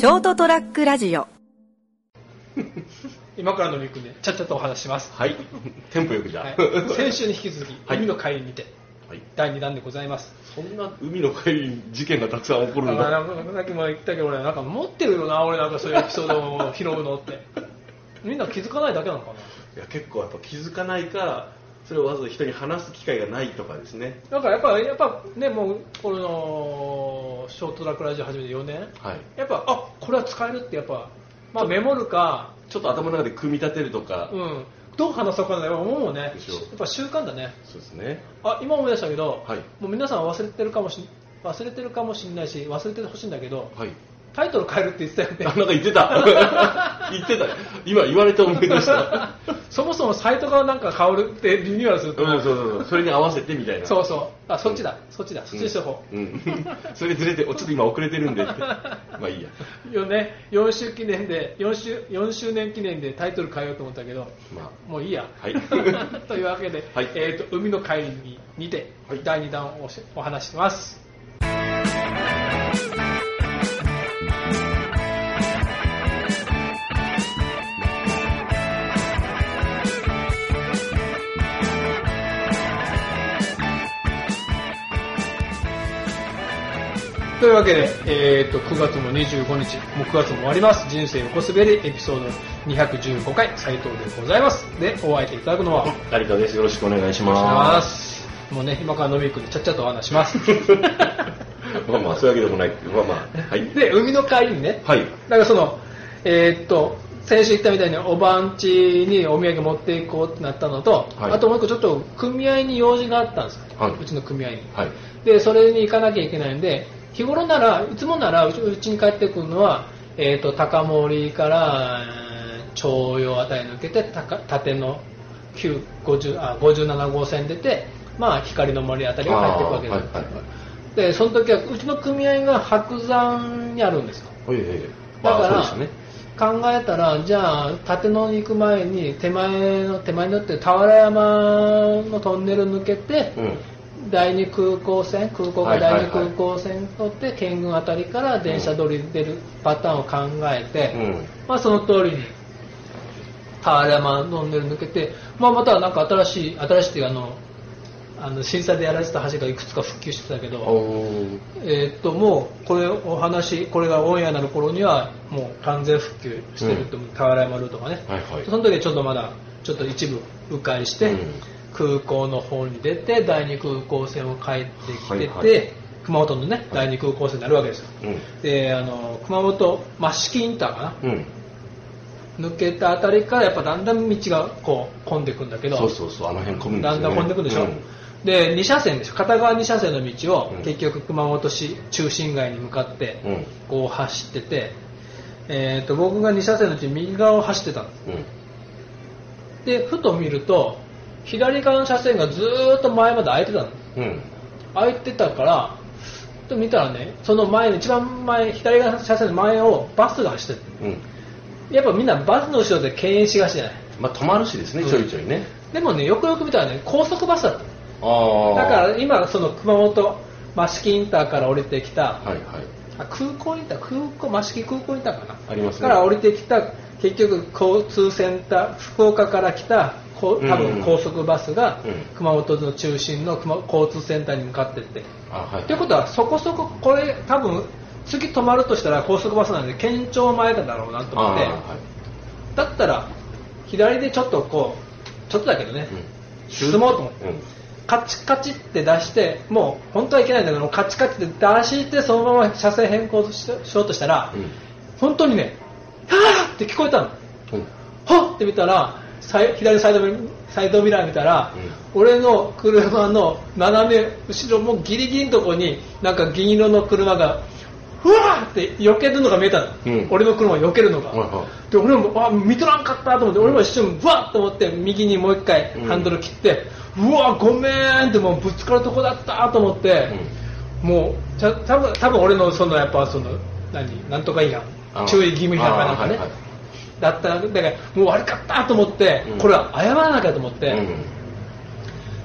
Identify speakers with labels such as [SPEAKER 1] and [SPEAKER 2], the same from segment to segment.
[SPEAKER 1] ショートトラックラジオ。
[SPEAKER 2] 今からのりくんでちゃっちゃとお話しします、
[SPEAKER 3] はい。テンポよくじゃあ。
[SPEAKER 2] はい、先週に引き続き、
[SPEAKER 3] はい。
[SPEAKER 2] 海の帰りにて
[SPEAKER 3] はい。
[SPEAKER 2] 第2弾でございます。
[SPEAKER 3] そんな海の帰りに事件がたくさん起こるんだ。
[SPEAKER 2] あなんかさっきも言ったけど俺なんか持ってるよな俺なんかそういうエピソードを拾うのって。みんな気づかないだけなのか
[SPEAKER 3] いや結構やっぱ気づかないか、それをわざわざ人に話す機会がないとかですね。
[SPEAKER 2] ななんかやっぱやっぱねもうこのショートトラックラジオ始めて4年
[SPEAKER 3] はい。
[SPEAKER 2] やっぱあこれは使えるってやっぱまあメモるか
[SPEAKER 3] ちょっと頭の中で組み立てるとか、
[SPEAKER 2] うんどう話そうかな思うもんねやっぱ習慣だね
[SPEAKER 3] そうですね。
[SPEAKER 2] あ今思い出したけど、
[SPEAKER 3] はい
[SPEAKER 2] もう皆さん忘れてるかもし忘れてるかもしれないし忘れてほしいんだけど
[SPEAKER 3] はい。
[SPEAKER 2] タイトル変えるって言ってたよ
[SPEAKER 3] あ、
[SPEAKER 2] ね
[SPEAKER 3] なんか言ってた。言ってた。今言われて思い出した。
[SPEAKER 2] そもそもサイトがなんか変わるってリニューアルすると、
[SPEAKER 3] うん、そうそうそう。それに合わせてみたいな。
[SPEAKER 2] そうそうあそっちだそっちだそっちにしとこう、
[SPEAKER 3] うん。そ れずれて、おちょっと今遅れてるんでって。まあいいや。
[SPEAKER 2] よね、4周記念で4周 ,4 周年記念でタイトル変えようと思ったけど
[SPEAKER 3] まあ。
[SPEAKER 2] もういいや、
[SPEAKER 3] はい
[SPEAKER 2] というわけで、
[SPEAKER 3] はい
[SPEAKER 2] えー、と海の帰りににて、
[SPEAKER 3] はい
[SPEAKER 2] 第2弾をお話ししますというわけで、えー、と9月も25日もう9月も終わります人生横滑りエピソード215回斉藤でございますでお相手いただくのは
[SPEAKER 3] 成田です。よろしくお願いしま。
[SPEAKER 2] ますす。もうね、今からのびくんでちゃっちゃとお話します。
[SPEAKER 3] まあまあ、そういうわけでもないまあまあ。はい。
[SPEAKER 2] で、海の帰りにね、
[SPEAKER 3] はい。
[SPEAKER 2] だからその、えーっと、先週言ったみたいにおばんちにお土産持っていこうってなったのと、
[SPEAKER 3] はい
[SPEAKER 2] あともう一個ちょっと組合に用事があったんですよ。
[SPEAKER 3] はいう
[SPEAKER 2] ちの組合に。
[SPEAKER 3] はい。
[SPEAKER 2] で、それに行かなきゃいけないんで、日頃なら、いつもならうちうちに帰ってくるのは、えーっと、高森から、えー徴用あたり抜けて、たか縦の9 50あ57号線出て、まあ、光の森あたりが入っていくわけです。
[SPEAKER 3] はいはいはい。
[SPEAKER 2] でその時はうちの組合が白山にあるんですよ
[SPEAKER 3] はいはいはい。
[SPEAKER 2] だから、
[SPEAKER 3] ね。
[SPEAKER 2] 考えたらじゃあ立野に行く前に手前の手前に乗って俵山のトンネル抜けて、
[SPEAKER 3] うん。
[SPEAKER 2] 第二空港線空港が第二空港線乗って県軍あたりから電車通りに出るパターンを考えて、
[SPEAKER 3] うん。
[SPEAKER 2] まあ、その通りに俵山トンネル抜けて、まあ、またなんか新しい新しいっていうかあのあの震災でやられてた橋がいくつか復旧してたけど、えーっともうこれお話これがオンエアになる頃にはもう完全復旧してると思う俵山ルートがね、
[SPEAKER 3] はいはい。
[SPEAKER 2] その時はちょっとまだちょっと一部迂回して、
[SPEAKER 3] うん
[SPEAKER 2] 空港の方に出て第二空港線を帰ってきてて、
[SPEAKER 3] はいはい
[SPEAKER 2] 熊本のね第二空港線になるわけですよ
[SPEAKER 3] うん。
[SPEAKER 2] であの熊本益城インターかな？
[SPEAKER 3] うん。
[SPEAKER 2] 抜けたあたりからやっぱだんだん道がこう混んでくんだけど
[SPEAKER 3] そうそうそう、あの辺混むんですよ、ね。
[SPEAKER 2] だんだん混んでくるでしょ、
[SPEAKER 3] うん
[SPEAKER 2] で2車線でしょ片側2車線の道を、
[SPEAKER 3] うん
[SPEAKER 2] 結局熊本市中心街に向かって
[SPEAKER 3] うん。
[SPEAKER 2] こう走ってて、えー、と僕が2車線のうち右側を走ってたんです
[SPEAKER 3] うん。
[SPEAKER 2] でふと見ると左側の車線がずーっと前まで空いてたの
[SPEAKER 3] うん。
[SPEAKER 2] 空いてたからと見たらねその前の一番前左側の車線の前をバスが走ってる
[SPEAKER 3] うん。
[SPEAKER 2] やっぱみんなバスの後ろで敬遠しがちじゃない？
[SPEAKER 3] まあ、止まるしですね、ちょいちょいね。
[SPEAKER 2] でもねよくよく見たらね高速バスだった
[SPEAKER 3] ああ。
[SPEAKER 2] だから今その熊本益城インターから降りてきた
[SPEAKER 3] はいはい。
[SPEAKER 2] あ空港インター空港益城空港インターかな
[SPEAKER 3] ありますね
[SPEAKER 2] から降りてきた結局交通センター福岡から来た多分高速バスが
[SPEAKER 3] うん
[SPEAKER 2] 熊本の中心の熊交通センターに向かってって
[SPEAKER 3] あ、はい。
[SPEAKER 2] ということはそこそここれ多分次止まるとしたら高速バスなんで県庁前だろうなと思って
[SPEAKER 3] はい
[SPEAKER 2] だったら左でちょっとこうちょっとだけどね、
[SPEAKER 3] うん。
[SPEAKER 2] 進もうと思って
[SPEAKER 3] うん。
[SPEAKER 2] カチカチって出してもう本当はいけないんだけどカチカチって出してそのまま車線変更ししようとしたら、
[SPEAKER 3] うん。
[SPEAKER 2] 本当にね「はぁ!」って聞こえたの
[SPEAKER 3] うん。
[SPEAKER 2] はっって見たら左サイドミサイドミラー見たら、俺の車の斜め後ろもギリギリのとこになんか銀色の車がふわーって避けるのが見えたの、
[SPEAKER 3] うん。
[SPEAKER 2] 俺の車を避けるのが、で俺もあ見とらんかったと思って俺も一瞬ブワッと思って右にもう一回
[SPEAKER 3] うん。
[SPEAKER 2] ハンドル切って、うわごめんってもうぶつかるとこだったと思って、もうちゃ多分多分俺のそのやっぱその何なんとか違反
[SPEAKER 3] あ
[SPEAKER 2] 注意義務違反かなんかね、だっただからもう悪かったと思って、
[SPEAKER 3] うん。
[SPEAKER 2] これは謝らなきゃと思って、
[SPEAKER 3] うん。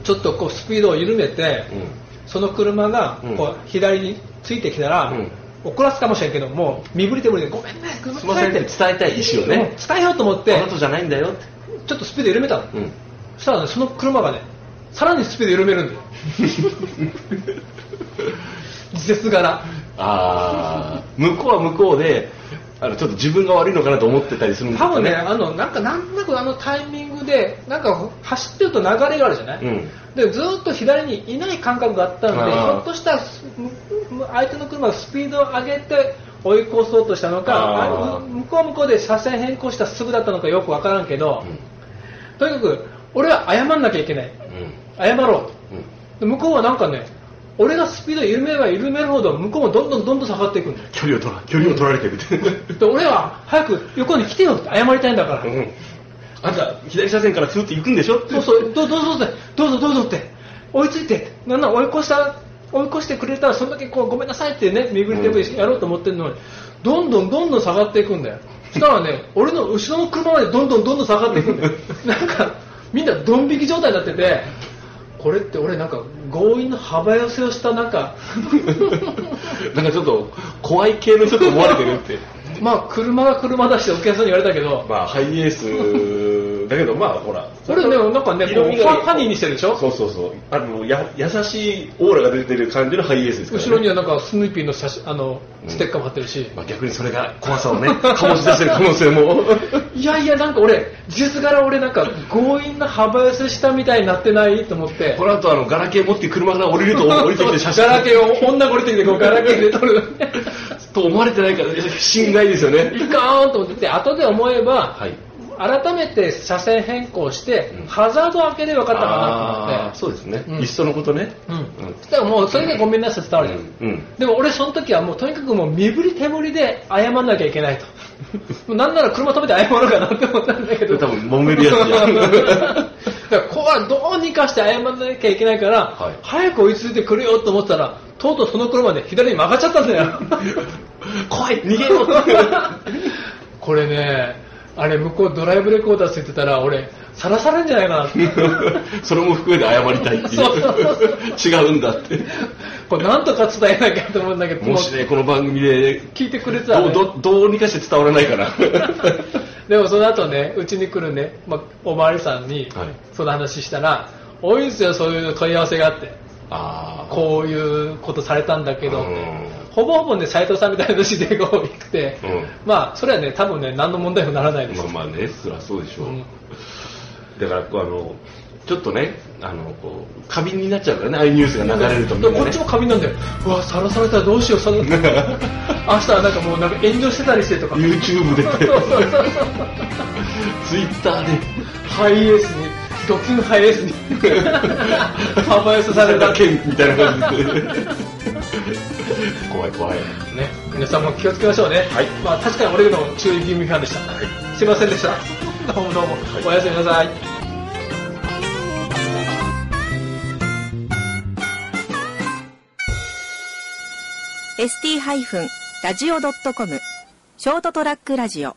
[SPEAKER 2] ちょっとこうスピードを緩めて、
[SPEAKER 3] うん。
[SPEAKER 2] その車が
[SPEAKER 3] うん。
[SPEAKER 2] こう左についてきたら、
[SPEAKER 3] うん。
[SPEAKER 2] 怒らすかもしれんけどもう身振り手振りでごめんね
[SPEAKER 3] すいませんって伝えたい意思をね
[SPEAKER 2] うん伝えようと思って
[SPEAKER 3] あなたじゃないんだよって。
[SPEAKER 2] ちょっとスピード緩めたの、
[SPEAKER 3] うん。
[SPEAKER 2] そしたらねその車がねさらにスピード緩めるんだよ。自節柄
[SPEAKER 3] ああ向こうは向こうであのちょっと自分が悪いのかなと思ってたりするんです
[SPEAKER 2] 多分ね、
[SPEAKER 3] よね
[SPEAKER 2] あの、なんか、なんとなくあのタイミングで、なんか、走ってると流れがあるじゃない、
[SPEAKER 3] うん。
[SPEAKER 2] で、ずーっと左にいない感覚があったので、ひょっとしたら、相手の車がスピードを上げて追い越そうとしたのか、向こうは向こうで車線変更したすぐだったのかよくわからんけど、とにかく、俺は謝んなきゃいけない。謝ろう。と。
[SPEAKER 3] うんうん。
[SPEAKER 2] で向こうはなんかね、俺がスピード緩めれば緩めるほど、向こうもどんどんどんどん下がっていくんだよ。
[SPEAKER 3] 距離を取ら距離を取られてるって
[SPEAKER 2] で俺は早く横に来てよって謝りたいんだから。
[SPEAKER 3] うんあんた左車線からスーッと行くんでしょ？
[SPEAKER 2] そうそう、どうどうぞどうぞどうぞどうぞって、追いついて。なんなら追い越した、追い越してくれたら、そんだけこうごめんなさいってね、身振り手振りやろうと思ってるのに、どんどんどんどん下がっていくんだよ。そしたらね、俺の後ろの車までどんどんどんどん下がっていくんだよ。なんか、みんなドン引き状態になってて、これって俺なんか強引な幅寄せをしたなんか、
[SPEAKER 3] なんかちょっと怖い系の人と思われてるって。
[SPEAKER 2] まあ車が車出してお客さんに言われたけど、
[SPEAKER 3] まあハイエースだけどまあほら
[SPEAKER 2] 俺ね、なんかね、こうファニーにしてるでしょ？
[SPEAKER 3] そうそうそう。あのや優しいオーラが出てる感じのハイエースですから、ね、
[SPEAKER 2] 後ろにはなんかスヌーピーの写真あのステッカーも貼ってるし、
[SPEAKER 3] まあ、逆にそれが怖さをね醸し出してる可能性も。
[SPEAKER 2] いやいやなんか俺技術柄俺なんか強引な幅寄せしたみたいになってないと思って。
[SPEAKER 3] この後あのガラケー持って車から降りると降りてきて写真。
[SPEAKER 2] ガラケーを女が降りてきてこう ガラケーで撮る。
[SPEAKER 3] と思われてないから心外ですよね。
[SPEAKER 2] いかーんと思ってて後で思えば
[SPEAKER 3] はい
[SPEAKER 2] 改めて車線変更して、
[SPEAKER 3] うん。
[SPEAKER 2] ハザード開ければよかったかな
[SPEAKER 3] あーそうですね、
[SPEAKER 2] うん。
[SPEAKER 3] いっそのことね。
[SPEAKER 2] と思って、うん。そしたらもうそれでごめんなさい伝わるじゃん、でも俺その時はもうとにかくもう身振り手振りで謝んなきゃいけないと。なんなら車止めて謝ろうかなって思ったんだけど。
[SPEAKER 3] 多分揉めるやつじゃん。
[SPEAKER 2] だからここはどうにかして謝らなきゃいけないから、
[SPEAKER 3] はい。
[SPEAKER 2] 早く追いついてくれよと思ったらとうとうその車で左に曲がっちゃったんだよ。
[SPEAKER 3] 怖い。逃げよう
[SPEAKER 2] これねあれ向こうドライブレコーダーついてたら俺さらされんじゃないかなって。
[SPEAKER 3] それも含めて謝りたいっていう。違うんだって。
[SPEAKER 2] これなんとか伝えなきゃと思うんだけど
[SPEAKER 3] もしねこの番組で
[SPEAKER 2] 聞いてくれてたら、ね、
[SPEAKER 3] どうどどうにかして伝わらないかな
[SPEAKER 2] でもその後ねうちに来るね、まあ、おまわりさんに
[SPEAKER 3] はい。
[SPEAKER 2] その話したら、多いんですよそういう問い合わせがあって。
[SPEAKER 3] ああ
[SPEAKER 2] こういうことされたんだけどって。
[SPEAKER 3] うん
[SPEAKER 2] ほぼほぼね斉藤さんみたいな話で多くて、
[SPEAKER 3] うん。
[SPEAKER 2] まあそれはね多分ね何の問題もならないです、
[SPEAKER 3] まあまあねそりゃそうでしょう、
[SPEAKER 2] うん。
[SPEAKER 3] だからこうあのちょっとねあのこう過敏になっちゃうからねああいうニュースが流れるとね。
[SPEAKER 2] こっちも過敏なんだよ。うわさらされたらどうしようその 明日はなんかもうなんか炎上してたりしてとか。
[SPEAKER 3] YouTube で。Twitter で。
[SPEAKER 2] ハイエースにドキュンハイエースに。幅寄せされた。ね
[SPEAKER 3] 県みたいな感じで怖い怖い。
[SPEAKER 2] 皆さんも気をつけましょうね、
[SPEAKER 3] はい。
[SPEAKER 2] まあ確かに俺の注意義務違反でした、すいませんでした。どうもどうも、おやすみなさい。
[SPEAKER 1] ST-radio.com ショートトラックラジオ